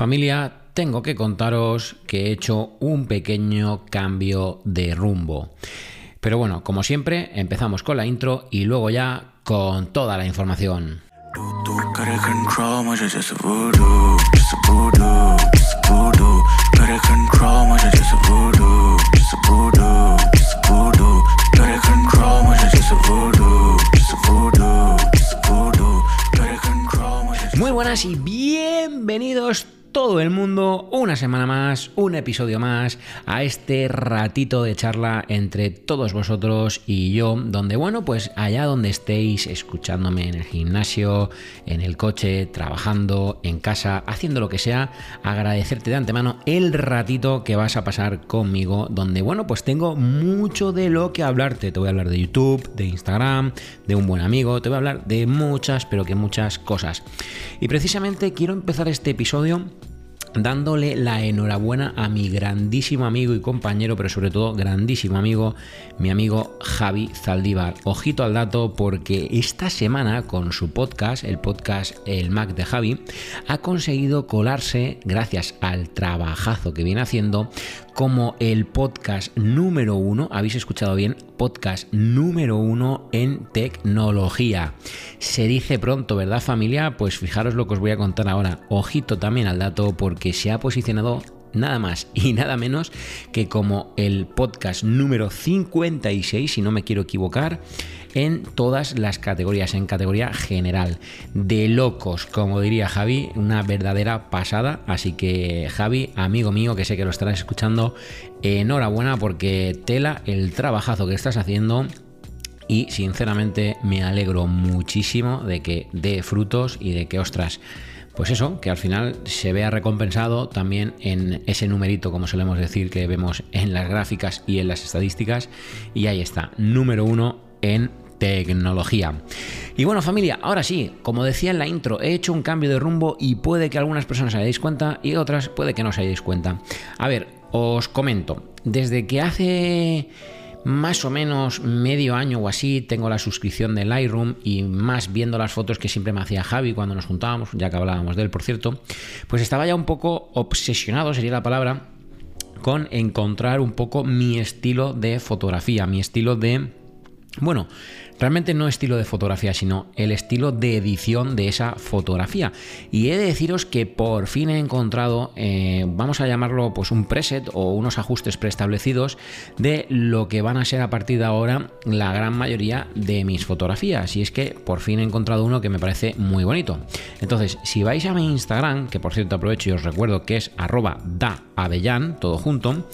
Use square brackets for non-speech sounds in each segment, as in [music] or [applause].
Familia, tengo que contaros que he hecho un pequeño cambio de rumbo. Pero bueno, como siempre, empezamos con la intro y luego ya con toda la información. Muy buenas y bienvenidos todo el mundo una semana más, un episodio más a este ratito de charla entre todos vosotros y yo, donde bueno, pues allá donde estéis escuchándome en el gimnasio, en el coche, trabajando, en casa, haciendo lo que sea, agradecerte de antemano el ratito que vas a pasar conmigo, donde bueno, pues tengo mucho de lo que hablarte. Te voy a hablar de YouTube, de Instagram, de un buen amigo, te voy a hablar de muchas, pero que muchas cosas. Y precisamente quiero empezar este episodio dándole la enhorabuena a mi grandísimo amigo y compañero, pero sobre todo grandísimo amigo, mi amigo Javi Zaldívar. Ojito al dato porque esta semana con su podcast, el podcast El Mac de Javi, ha conseguido colarse, gracias al trabajazo que viene haciendo, como el podcast número uno, habéis escuchado bien, podcast número uno en tecnología. Se dice pronto, ¿verdad familia? Pues fijaros lo que os voy a contar ahora. Ojito también al dato porque se ha posicionado nada más y nada menos que como el podcast número 56, si no me quiero equivocar, en todas las categorías, en categoría general. De locos, como diría Javi, una verdadera pasada. Así que Javi, amigo mío, que sé que lo estarás escuchando, enhorabuena porque tela el trabajazo que estás haciendo y sinceramente me alegro muchísimo de que dé frutos y de que, ostras, pues eso, que al final se vea recompensado también en ese numerito, como solemos decir, que vemos en las gráficas y en las estadísticas. Y ahí está, número uno en tecnología. Y bueno familia, ahora sí, como decía en la intro, he hecho un cambio de rumbo y puede que algunas personas se hayáis cuenta y otras puede que no os hayáis cuenta. A ver, os comento, desde que hace más o menos medio año o así tengo la suscripción de Lightroom y más viendo las fotos que siempre me hacía Javi cuando nos juntábamos, ya que hablábamos de él por cierto, pues estaba ya un poco obsesionado, sería la palabra, con encontrar un poco mi estilo de fotografía, mi estilo de... Bueno, Realmente no estilo de fotografía, sino el estilo de edición de esa fotografía. Y he de deciros que por fin he encontrado, eh, vamos a llamarlo pues un preset o unos ajustes preestablecidos de lo que van a ser a partir de ahora la gran mayoría de mis fotografías. Y es que por fin he encontrado uno que me parece muy bonito. Entonces, si vais a mi Instagram, que por cierto aprovecho y os recuerdo que es arroba todo junto,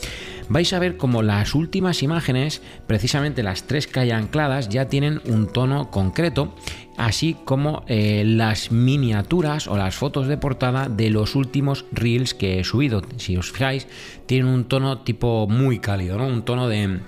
vais a ver como las últimas imágenes, precisamente las tres que hay ancladas, ya tienen un tono concreto, así como eh, las miniaturas o las fotos de portada de los últimos reels que he subido. Si os fijáis, tienen un tono tipo muy cálido, ¿no? Un tono de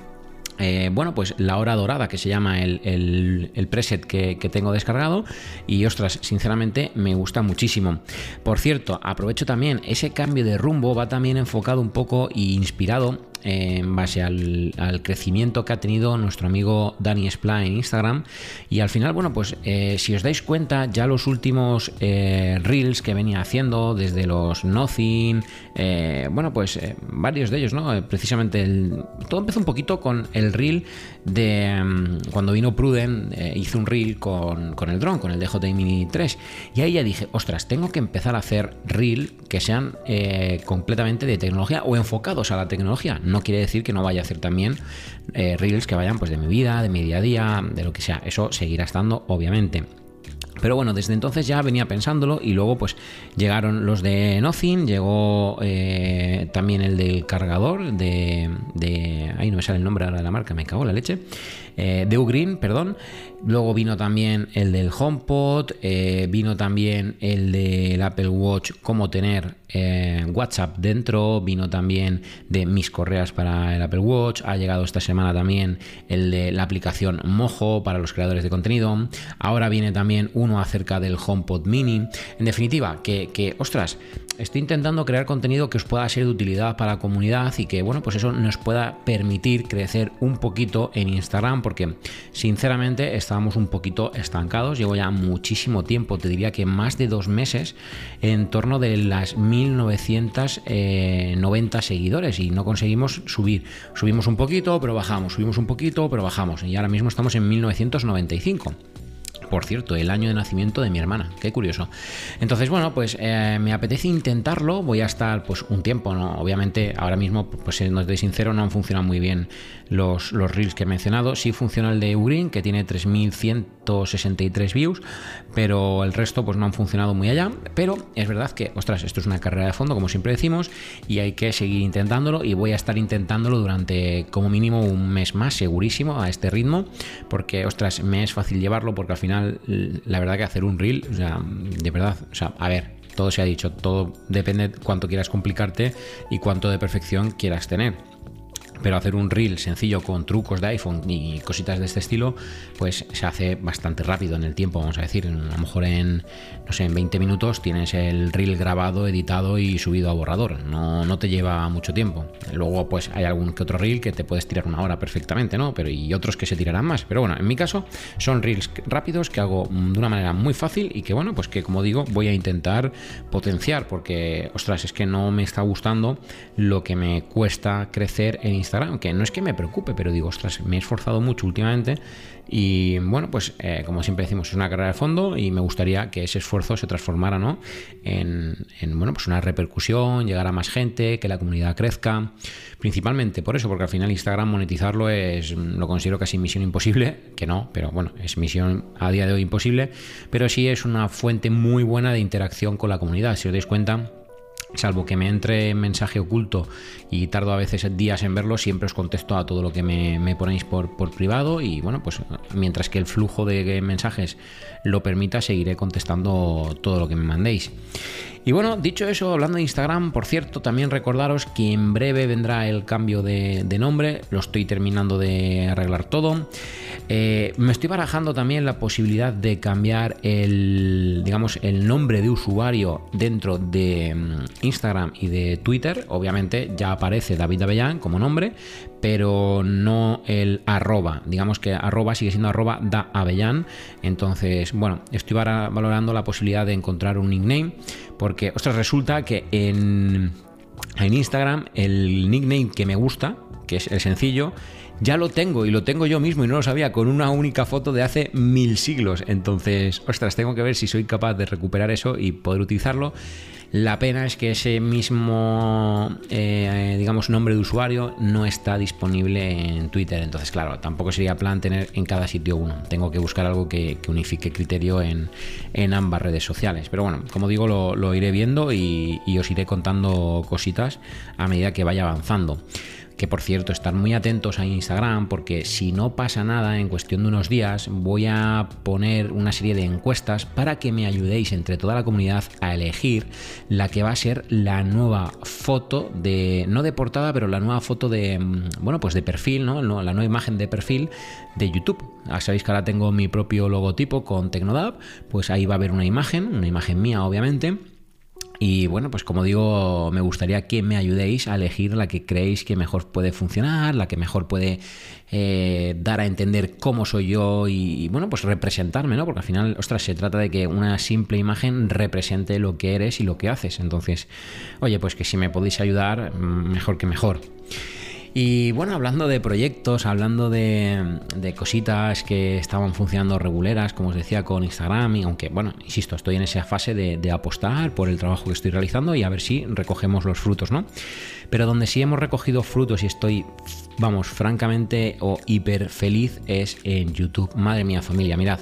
eh, bueno, pues la hora dorada, que se llama el, preset que, que, tengo descargado. Y ostras, sinceramente me gusta muchísimo. Por cierto, aprovecho también, ese cambio de rumbo va también enfocado un poco e inspirado en base al, crecimiento que ha tenido nuestro amigo Dani Spla en Instagram. Y al final, bueno, pues eh, si os dais cuenta, ya los últimos eh, reels que venía haciendo, desde los Nothing, eh, bueno, pues varios de ellos, ¿no? Precisamente todo empezó un poquito con el reel de mm, cuando vino Pruden, hizo un reel con, con el dron, con el DJI Mini 3. Y ahí ya dije, ostras, tengo que empezar a hacer reel que sean completamente de tecnología o enfocados a la tecnología no quiere decir que no vaya a hacer también eh, reels que vayan pues de mi vida, de mi día a día, de lo que sea. Eso seguirá estando, obviamente. Pero bueno, desde entonces ya venía pensándolo y luego pues llegaron los de Nothing, llegó eh, también el del cargador de, de... Ahí no me sale el nombre ahora de la marca, me cago en la leche. Eh, de Ugreen, perdón. Luego vino también el del HomePod, eh, vino también el del Apple Watch, cómo tener WhatsApp dentro, vino también de mis correas para el Apple Watch, ha llegado esta semana también el de la aplicación Mojo para los creadores de contenido, ahora viene también un uno acerca del HomePod Mini. En definitiva, que, que ostras, estoy intentando crear contenido que os pueda ser de utilidad para la comunidad y que, bueno, pues eso nos pueda permitir crecer un poquito en Instagram, porque sinceramente estábamos un poquito estancados. Llevo ya muchísimo tiempo, te diría que más de dos meses, en torno de las 1990 seguidores y no conseguimos subir. Subimos un poquito, pero bajamos, subimos un poquito, pero bajamos. Y ahora mismo estamos en 1995. Por cierto, el año de nacimiento de mi hermana, qué curioso. Entonces, bueno, pues eh, me apetece intentarlo, voy a estar pues un tiempo, ¿no? Obviamente, ahora mismo, pues siendo de sincero, no han funcionado muy bien los, los reels que he mencionado. Sí funciona el de Ugreen, que tiene 3163 views, pero el resto pues no han funcionado muy allá. Pero es verdad que, ostras, esto es una carrera de fondo, como siempre decimos, y hay que seguir intentándolo y voy a estar intentándolo durante como mínimo un mes más, segurísimo, a este ritmo, porque, ostras, me es fácil llevarlo porque al final la verdad que hacer un reel, o sea, de verdad, o sea, a ver, todo se ha dicho, todo depende cuánto quieras complicarte y cuánto de perfección quieras tener pero hacer un reel sencillo con trucos de iPhone y cositas de este estilo, pues se hace bastante rápido en el tiempo, vamos a decir, a lo mejor en, no sé, en 20 minutos tienes el reel grabado, editado y subido a borrador, no, no te lleva mucho tiempo. Luego pues hay algún que otro reel que te puedes tirar una hora perfectamente, ¿no? Pero y otros que se tirarán más, pero bueno, en mi caso son reels rápidos que hago de una manera muy fácil y que bueno, pues que como digo, voy a intentar potenciar porque, ostras, es que no me está gustando lo que me cuesta crecer en Instagram Instagram, que no es que me preocupe, pero digo, ostras, me he esforzado mucho últimamente y bueno, pues eh, como siempre decimos, es una carrera de fondo y me gustaría que ese esfuerzo se transformara ¿no? en, bueno, pues una repercusión, llegar a más gente, que la comunidad crezca, principalmente por eso, porque al final Instagram monetizarlo es, lo considero casi misión imposible, que no, pero bueno, es misión a día de hoy imposible, pero sí es una fuente muy buena de interacción con la comunidad, si os dais cuenta salvo que me entre mensaje oculto y tardo a veces días en verlo, siempre os contesto a todo lo que me, ponéis por, por, privado y bueno, pues mientras que el flujo de mensajes lo permita, seguiré contestando todo lo que me mandéis. Y bueno, dicho eso, hablando de Instagram, por cierto, también recordaros que en breve vendrá el cambio de, nombre, lo estoy terminando de arreglar todo. Eh, me estoy barajando también la posibilidad de cambiar el, digamos, el nombre de usuario dentro de mm, Instagram y de Twitter. Obviamente ya aparece David Avellán como nombre, pero no el arroba. Digamos que arroba sigue siendo arroba da Avellán. Entonces, bueno, estoy valorando la posibilidad de encontrar un nickname, porque, ostras, resulta que en, en Instagram el nickname que me gusta, que es el sencillo, ya lo tengo y lo tengo yo mismo y no lo sabía con una única foto de hace mil siglos. Entonces, ostras, tengo que ver si soy capaz de recuperar eso y poder utilizarlo. La pena es que ese mismo, eh, digamos, nombre de usuario no está disponible en Twitter. Entonces, claro, tampoco sería plan tener en cada sitio uno. Tengo que buscar algo que, unifique criterio en, ambas redes sociales. Pero bueno, como digo, lo, iré viendo y os iré contando cositas a medida que vaya avanzando que por cierto, estar muy atentos a Instagram porque si no pasa nada en cuestión de unos días voy a poner una serie de encuestas para que me ayudéis entre toda la comunidad a elegir la que va a ser la nueva foto de, no de portada, pero la nueva foto de, mm, bueno, pues de perfil, ¿no? La nueva imagen de perfil de YouTube. Ya sabéis que ahora tengo mi propio logotipo con Tecnodab, pues ahí va a haber una imagen, una imagen mía obviamente y bueno, pues como digo, me gustaría que me ayudéis a elegir la que creéis que mejor puede funcionar, la que mejor puede eh, dar a entender cómo soy yo y, bueno, pues representarme, ¿no? Porque al final, ostras, se trata de que una simple imagen represente lo que eres y lo que haces. Entonces, oye, pues que si me podéis ayudar, mm, mejor que mejor. Y bueno, hablando de proyectos, hablando de, cositas que estaban funcionando reguleras, como os decía, con Instagram, y aunque, bueno, insisto, estoy en esa fase de, apostar por el trabajo que estoy realizando y a ver si recogemos los frutos, ¿no? Pero donde sí hemos recogido frutos y estoy, vamos, francamente o hiper feliz es en YouTube. Madre mía, familia, mirad.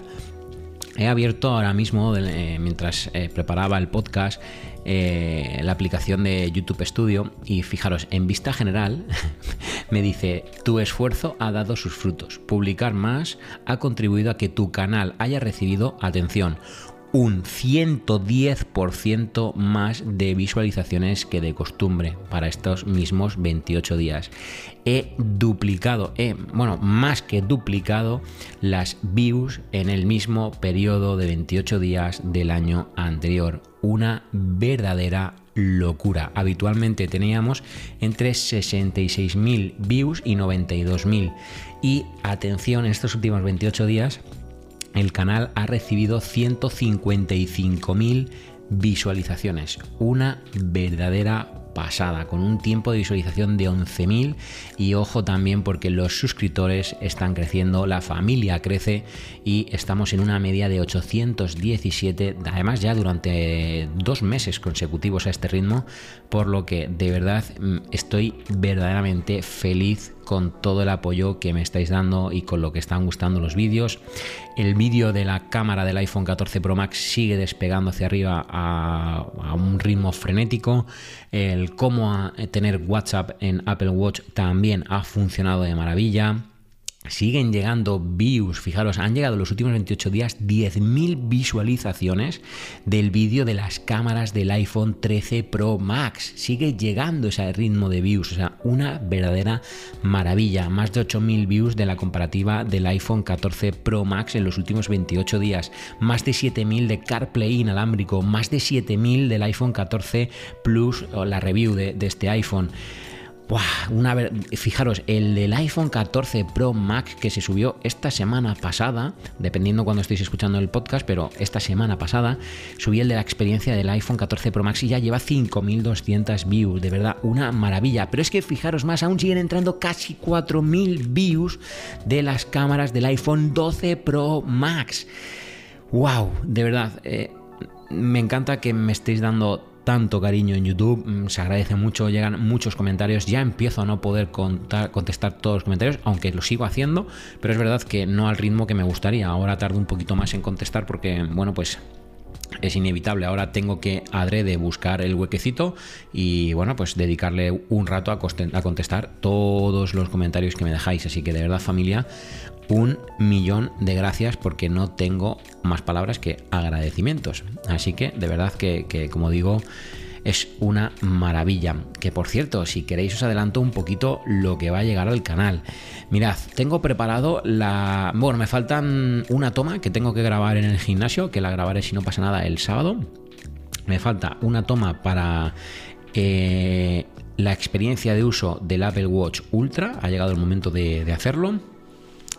He abierto ahora mismo, eh, mientras eh, preparaba el podcast, eh, la aplicación de YouTube Studio y fijaros, en vista general [laughs] me dice, tu esfuerzo ha dado sus frutos. Publicar más ha contribuido a que tu canal haya recibido, atención, un 110% más de visualizaciones que de costumbre para estos mismos 28 días. He duplicado, he, bueno, más que duplicado las views en el mismo periodo de 28 días del año anterior. Una verdadera locura. Habitualmente teníamos entre 66.000 views y 92.000. Y atención, en estos últimos 28 días el canal ha recibido 155.000 visualizaciones. Una verdadera pasada, con un tiempo de visualización de 11.000 y ojo también porque los suscriptores están creciendo, la familia crece y estamos en una media de 817, además ya durante dos meses consecutivos a este ritmo, por lo que de verdad mm, estoy verdaderamente feliz con todo el apoyo que me estáis dando y con lo que están gustando los vídeos. El vídeo de la cámara del iPhone 14 Pro Max sigue despegando hacia arriba a, un ritmo frenético. El cómo tener WhatsApp en Apple Watch también ha funcionado de maravilla. Siguen llegando views, fijaros, han llegado los últimos 28 días 10.000 visualizaciones del vídeo de las cámaras del iPhone 13 Pro Max. Sigue llegando ese ritmo de views, o sea, una verdadera maravilla. Más de 8.000 views de la comparativa del iPhone 14 Pro Max en los últimos 28 días. Más de 7.000 de CarPlay inalámbrico. Más de 7.000 del iPhone 14 Plus, o la review de, de este iPhone una, fijaros, el del iPhone 14 Pro Max que se subió esta semana pasada, dependiendo cuando estéis escuchando el podcast, pero esta semana pasada subí el de la experiencia del iPhone 14 Pro Max y ya lleva 5200 views, de verdad, una maravilla. Pero es que fijaros más, aún siguen entrando casi 4000 views de las cámaras del iPhone 12 Pro Max. ¡Wow! De verdad, eh, me encanta que me estéis dando tanto cariño en YouTube, mm, se agradece mucho, llegan muchos comentarios, ya empiezo a no poder contestar todos los comentarios, aunque lo sigo haciendo, pero es verdad que no al ritmo que me gustaría, ahora tardo un poquito más en contestar porque, bueno, pues es inevitable. Ahora tengo que adrede buscar el huequecito y bueno, pues dedicarle un rato a, contestar todos los comentarios que me dejáis. Así que de verdad familia, un millón de gracias porque no tengo más palabras que agradecimientos. Así que de verdad que, como digo, es una maravilla. Que por cierto, si queréis os adelanto un poquito lo que va a llegar al canal. Mirad, tengo preparado la... Bueno, me faltan una toma que tengo que grabar en el gimnasio, que la grabaré si no pasa nada el sábado. Me falta una toma para eh, la experiencia de uso del Apple Watch Ultra. Ha llegado el momento de hacerlo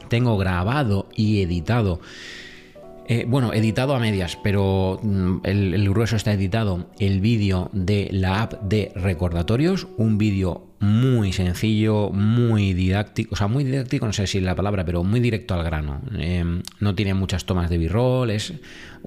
tengo grabado y editado. Eh, bueno, editado a medias, pero mm, el, grueso está editado. El vídeo de la app de recordatorios, un vídeo muy sencillo, muy didáctico, o sea, muy didáctico, no sé si es la palabra, pero muy directo al grano. Em, no tiene muchas tomas de b-roll, es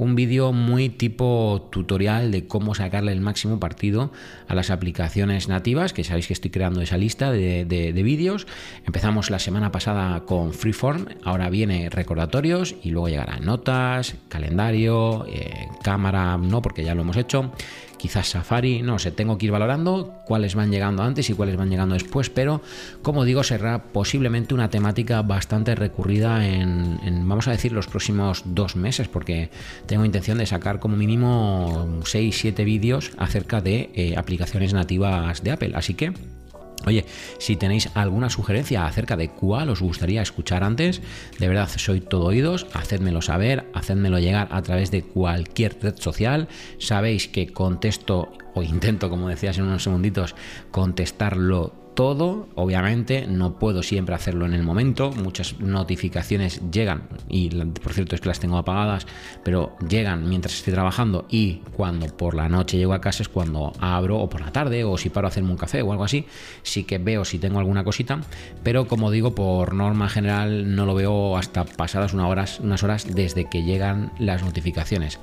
un vídeo muy tipo tutorial de cómo sacarle el máximo partido a las aplicaciones nativas, que sabéis que estoy creando esa lista de, vídeos. Empezamos la semana pasada con Freeform, ahora viene recordatorios y luego llegarán notas, calendario, eh, cámara, no, porque ya lo hemos hecho quizás Safari, no sé, tengo que ir valorando cuáles van llegando antes y cuáles van llegando después, pero como digo, será posiblemente una temática bastante recurrida en, vamos a decir, los próximos dos meses, porque tengo intención de sacar como mínimo 6-7 vídeos acerca de eh, aplicaciones nativas de Apple, así que Oye, si tenéis alguna sugerencia acerca de cuál os gustaría escuchar antes, de verdad soy todo oídos, hacedmelo saber, hacedmelo llegar a través de cualquier red social. Sabéis que contesto o intento, como decías en unos segunditos, contestarlo todo, obviamente, no puedo siempre hacerlo en el momento, muchas notificaciones llegan y por cierto es que las tengo apagadas, pero llegan mientras estoy trabajando y cuando por la noche llego a casa es cuando abro o por la tarde o si paro a hacerme un café o algo así, sí que veo si tengo alguna cosita, pero como digo, por norma general no lo veo hasta pasadas unas horas, unas horas desde que llegan las notificaciones.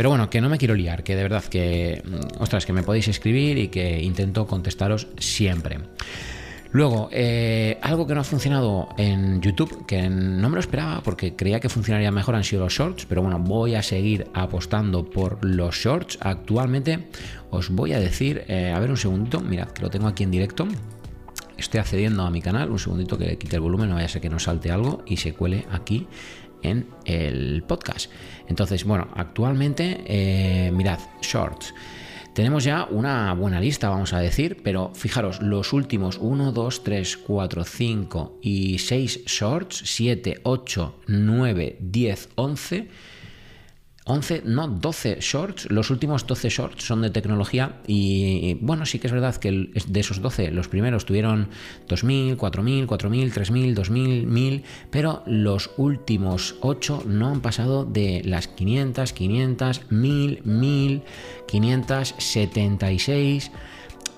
Pero bueno, que no me quiero liar, que de verdad que, mm, ostras, que me podéis escribir y que intento contestaros siempre. Luego, eh, algo que no ha funcionado en YouTube, que no me lo esperaba porque creía que funcionaría mejor, han sido los shorts, pero bueno, voy a seguir apostando por los shorts. Actualmente os voy a decir, eh, a ver un segundito, mirad que lo tengo aquí en directo. Estoy accediendo a mi canal, un segundito que quite el volumen, no vaya a ser que nos salte algo y se cuele aquí en el podcast. Entonces, bueno, actualmente, eh, mirad, shorts. Tenemos ya una buena lista, vamos a decir, pero fijaros, los últimos 1, 2, 3, 4, 5 y 6 shorts, 7, 8, 9, 10, 11 11, no, 12 shorts. Los últimos 12 shorts son de tecnología y bueno, sí que es verdad que de esos 12, los primeros tuvieron 2.000, 4.000, 4.000, 3.000, 2.000, 1.000, pero los últimos 8 no han pasado de las 500, 500, 1.000, 1.000, 576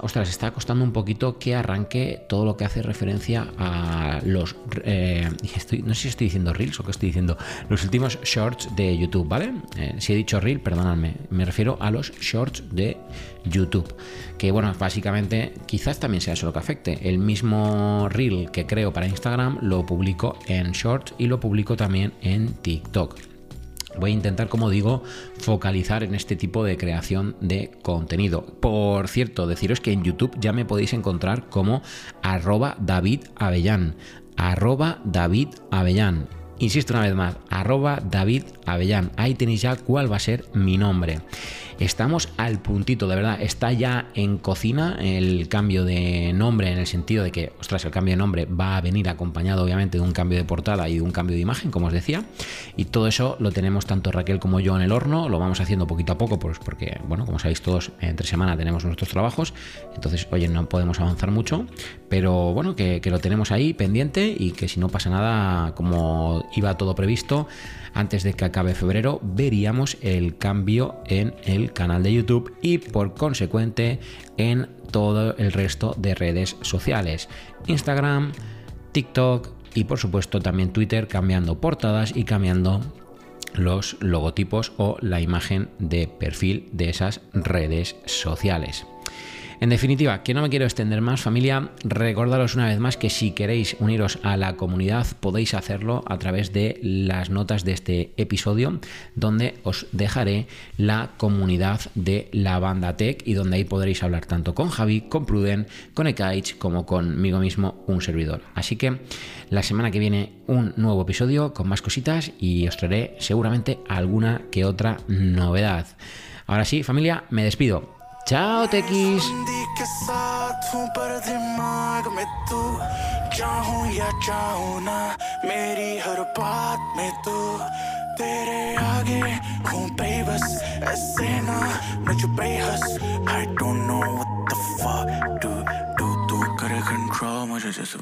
ostras, está costando un poquito que arranque todo lo que hace referencia a los... Eh, [laughs] no sé si estoy diciendo reels o qué estoy diciendo, los últimos shorts de YouTube, ¿vale? Eh, si he dicho reel, perdóname, me refiero a los shorts de YouTube. Que bueno, básicamente quizás también sea eso lo que afecte. El mismo reel que creo para Instagram lo publico en shorts y lo publico también en TikTok. Voy a intentar, como digo, focalizar en este tipo de creación de contenido. Por cierto, deciros que en YouTube ya me podéis encontrar como arroba David Avellán. Arroba David Avellán. Insisto una vez más, arroba David Avellán. Ahí tenéis ya cuál va a ser mi nombre. Estamos al puntito, de verdad. Está ya en cocina el cambio de nombre en el sentido de que, ostras, el cambio de nombre va a venir acompañado obviamente de un cambio de portada y de un cambio de imagen, como os decía. Y todo eso lo tenemos tanto Raquel como yo en el horno. Lo vamos haciendo poquito a poco, pues porque, bueno, como sabéis todos, entre semana tenemos nuestros trabajos. Entonces, oye, no podemos avanzar mucho. Pero bueno, que, que lo tenemos ahí pendiente y que si no pasa nada, como iba todo previsto, antes de que acabe febrero veríamos el cambio en el canal de YouTube y por consecuente en todo el resto de redes sociales. Instagram, TikTok y por supuesto también Twitter cambiando portadas y cambiando los logotipos o la imagen de perfil de esas redes sociales. En definitiva, que no me quiero extender más familia, recordaros una vez más que si queréis uniros a la comunidad podéis hacerlo a través de las notas de este episodio donde os dejaré la comunidad de la banda Tech y donde ahí podréis hablar tanto con Javi, con Pruden, con Ekaich como conmigo mismo un servidor. Así que la semana que viene un nuevo episodio con más cositas y os traeré seguramente alguna que otra novedad. Ahora sí, familia, me despido. Ciao Techies! के साथ हूँ पर दिमाग में तू। चाहूँ या चाहूँ ना, मेरी हर बात में तू। तेरे आगे हूँ ऐसे ना मुझ बेहस। I don't know what the fuck do do do, कर कंट्रोल मुझे जैसे